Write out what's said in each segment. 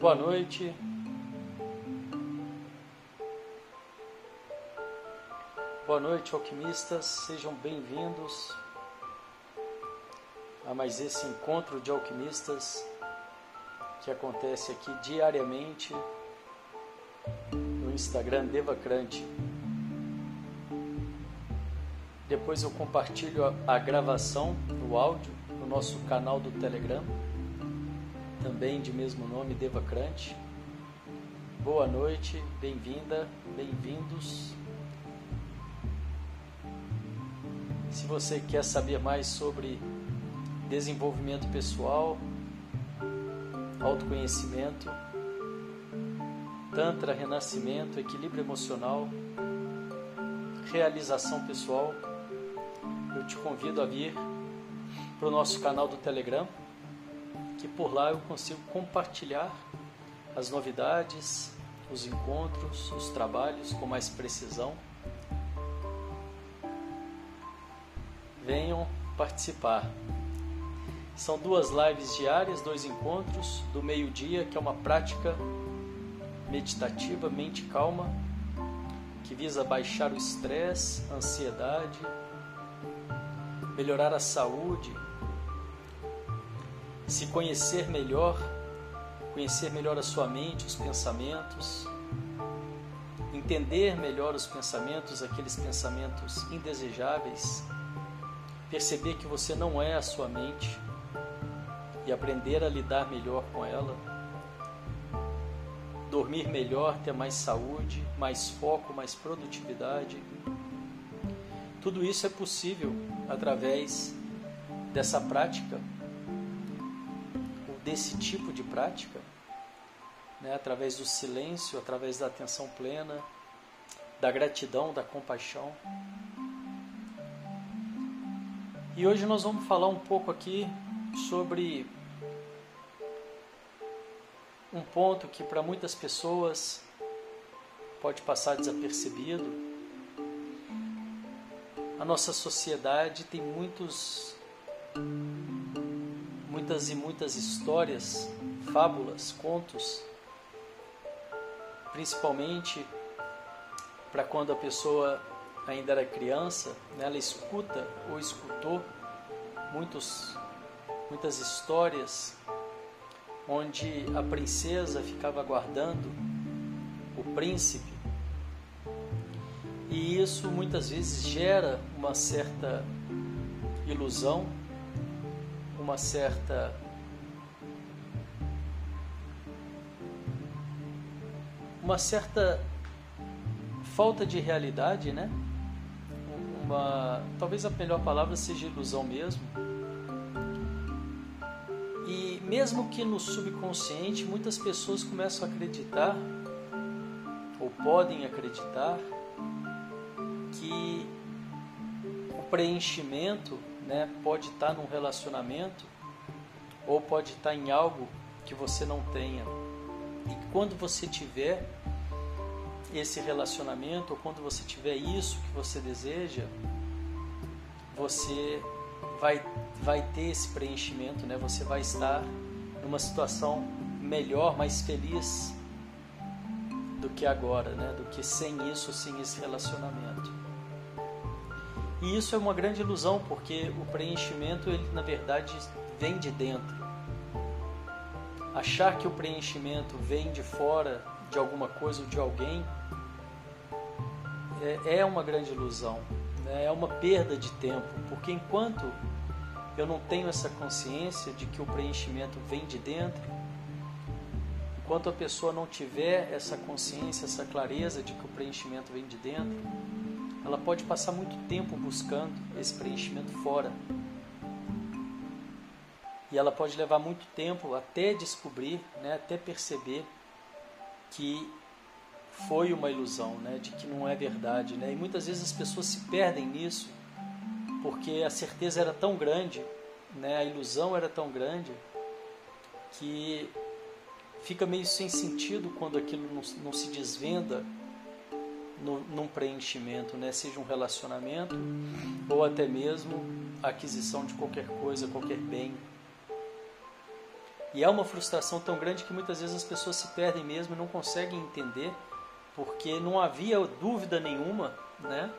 Boa noite. Boa noite, alquimistas. Sejam bem-vindos a mais esse encontro de alquimistas que acontece aqui diariamente no Instagram Devacrante. Depois eu compartilho a, a gravação, o áudio, no nosso canal do Telegram também de mesmo nome, Devacrante. Boa noite, bem-vinda, bem-vindos. Se você quer saber mais sobre desenvolvimento pessoal, autoconhecimento, Tantra, renascimento, equilíbrio emocional, realização pessoal, eu te convido a vir para o nosso canal do Telegram que por lá eu consigo compartilhar as novidades, os encontros, os trabalhos com mais precisão. Venham participar. São duas lives diárias, dois encontros, do meio-dia, que é uma prática meditativa, mente calma, que visa baixar o estresse, ansiedade, melhorar a saúde, se conhecer melhor, conhecer melhor a sua mente, os pensamentos, entender melhor os pensamentos, aqueles pensamentos indesejáveis, perceber que você não é a sua mente e aprender a lidar melhor com ela, dormir melhor, ter mais saúde, mais foco, mais produtividade. Tudo isso é possível através dessa prática desse tipo de prática, né, através do silêncio, através da atenção plena, da gratidão, da compaixão. E hoje nós vamos falar um pouco aqui sobre um ponto que para muitas pessoas pode passar desapercebido. A nossa sociedade tem muitos muitas e muitas histórias, fábulas, contos, principalmente para quando a pessoa ainda era criança, né, ela escuta ou escutou muitos, muitas histórias onde a princesa ficava aguardando o príncipe e isso muitas vezes gera uma certa ilusão uma certa uma certa falta de realidade, né? Uma, talvez a melhor palavra seja ilusão mesmo. E mesmo que no subconsciente muitas pessoas começam a acreditar ou podem acreditar que o preenchimento né, pode estar num relacionamento ou pode estar em algo que você não tenha. E quando você tiver esse relacionamento, ou quando você tiver isso que você deseja, você vai, vai ter esse preenchimento, né? você vai estar numa situação melhor, mais feliz do que agora, né? do que sem isso, sem esse relacionamento. E isso é uma grande ilusão, porque o preenchimento, ele na verdade vem de dentro. Achar que o preenchimento vem de fora de alguma coisa ou de alguém é, é uma grande ilusão, né? é uma perda de tempo, porque enquanto eu não tenho essa consciência de que o preenchimento vem de dentro, enquanto a pessoa não tiver essa consciência, essa clareza de que o preenchimento vem de dentro, ela pode passar muito tempo buscando esse preenchimento fora. E ela pode levar muito tempo até descobrir, né, até perceber que foi uma ilusão, né, de que não é verdade. Né? E muitas vezes as pessoas se perdem nisso porque a certeza era tão grande, né, a ilusão era tão grande, que fica meio sem sentido quando aquilo não, não se desvenda no, num preenchimento, né? seja um relacionamento ou até mesmo a aquisição de qualquer coisa, qualquer bem. E é uma frustração tão grande que muitas vezes as pessoas se perdem mesmo e não conseguem entender, porque não havia dúvida nenhuma né,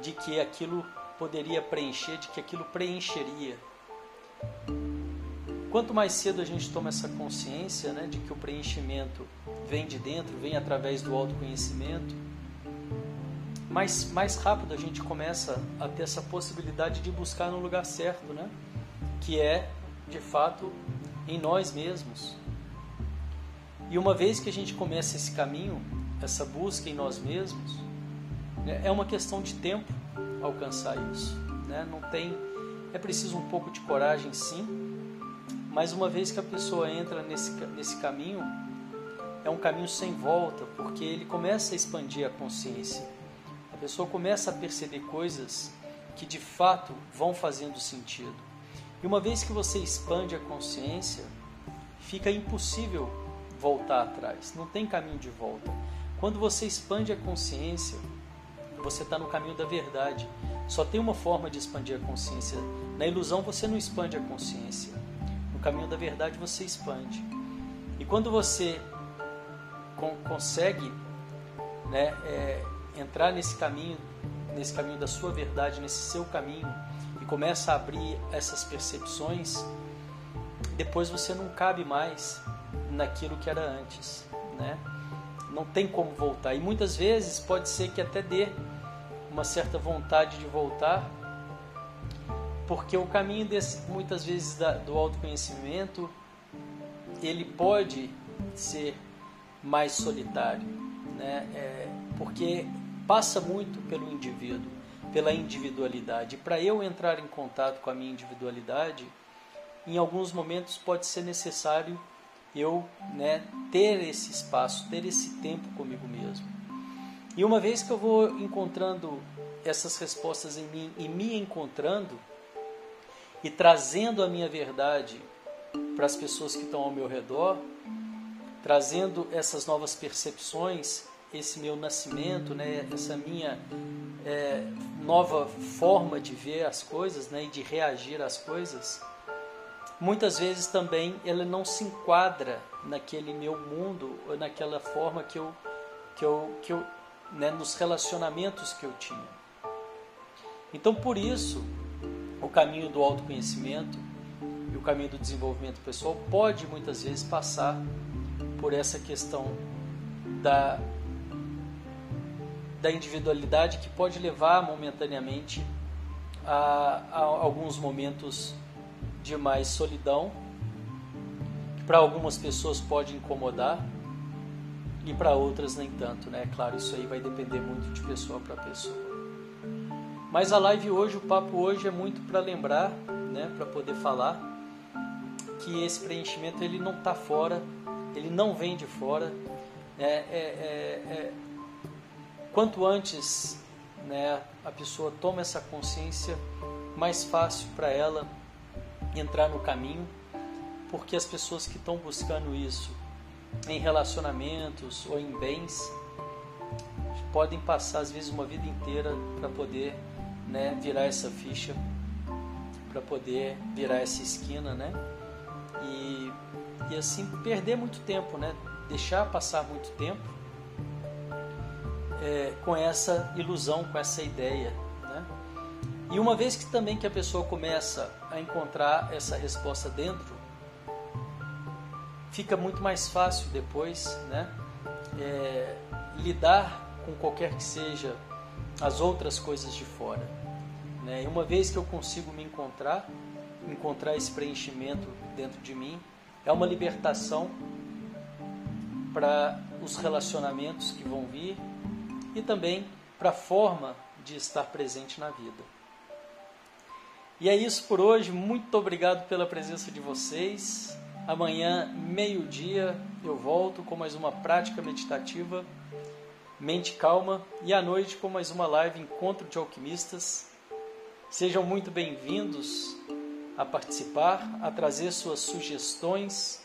de que aquilo poderia preencher, de que aquilo preencheria. Quanto mais cedo a gente toma essa consciência né, de que o preenchimento vem de dentro, vem através do autoconhecimento, mais, mais rápido a gente começa a ter essa possibilidade de buscar no lugar certo, né? que é, de fato, em nós mesmos. E uma vez que a gente começa esse caminho, essa busca em nós mesmos, né, é uma questão de tempo alcançar isso. Né? Não tem, é preciso um pouco de coragem, sim, mas uma vez que a pessoa entra nesse, nesse caminho, é um caminho sem volta, porque ele começa a expandir a consciência. A pessoa começa a perceber coisas que de fato vão fazendo sentido. E uma vez que você expande a consciência, fica impossível voltar atrás, não tem caminho de volta. Quando você expande a consciência, você está no caminho da verdade. Só tem uma forma de expandir a consciência. Na ilusão você não expande a consciência. No caminho da verdade você expande. E quando você consegue né, é, entrar nesse caminho, nesse caminho da sua verdade, nesse seu caminho começa a abrir essas percepções, depois você não cabe mais naquilo que era antes, né? Não tem como voltar. E muitas vezes pode ser que até dê uma certa vontade de voltar, porque o caminho desse, muitas vezes da, do autoconhecimento ele pode ser mais solitário, né? É, porque passa muito pelo indivíduo, pela individualidade. Para eu entrar em contato com a minha individualidade, em alguns momentos pode ser necessário eu né, ter esse espaço, ter esse tempo comigo mesmo. E uma vez que eu vou encontrando essas respostas em mim e me encontrando e trazendo a minha verdade para as pessoas que estão ao meu redor, trazendo essas novas percepções esse meu nascimento, né, essa minha é, nova forma de ver as coisas né, e de reagir às coisas, muitas vezes também ela não se enquadra naquele meu mundo ou naquela forma que eu, que eu, que eu né, nos relacionamentos que eu tinha. Então, por isso, o caminho do autoconhecimento e o caminho do desenvolvimento pessoal pode muitas vezes passar por essa questão da da individualidade que pode levar momentaneamente a, a alguns momentos de mais solidão, que para algumas pessoas pode incomodar e para outras nem tanto, né? Claro, isso aí vai depender muito de pessoa para pessoa. Mas a live hoje, o papo hoje é muito para lembrar, né, para poder falar que esse preenchimento ele não está fora, ele não vem de fora, é, é, é, é Quanto antes né, a pessoa toma essa consciência, mais fácil para ela entrar no caminho, porque as pessoas que estão buscando isso em relacionamentos ou em bens podem passar às vezes uma vida inteira para poder né, virar essa ficha, para poder virar essa esquina, né? E, e assim perder muito tempo, né? Deixar passar muito tempo é, com essa ilusão, com essa ideia. Né? E uma vez que também que a pessoa começa a encontrar essa resposta dentro, fica muito mais fácil depois né? É, lidar com qualquer que seja as outras coisas de fora. Né? E uma vez que eu consigo me encontrar, encontrar esse preenchimento dentro de mim, é uma libertação para os relacionamentos que vão vir, e também para a forma de estar presente na vida. E é isso por hoje. Muito obrigado pela presença de vocês. Amanhã, meio-dia, eu volto com mais uma prática meditativa, mente calma, e à noite com mais uma live Encontro de Alquimistas. Sejam muito bem-vindos a participar, a trazer suas sugestões,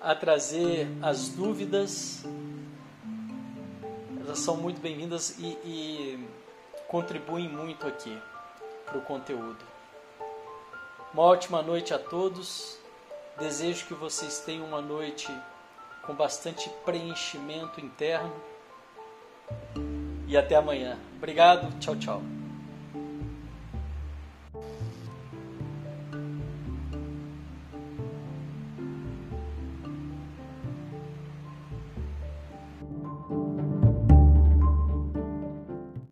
a trazer as dúvidas. Elas são muito bem-vindas e, e contribuem muito aqui para o conteúdo. Uma ótima noite a todos. Desejo que vocês tenham uma noite com bastante preenchimento interno. E até amanhã. Obrigado. Tchau, tchau.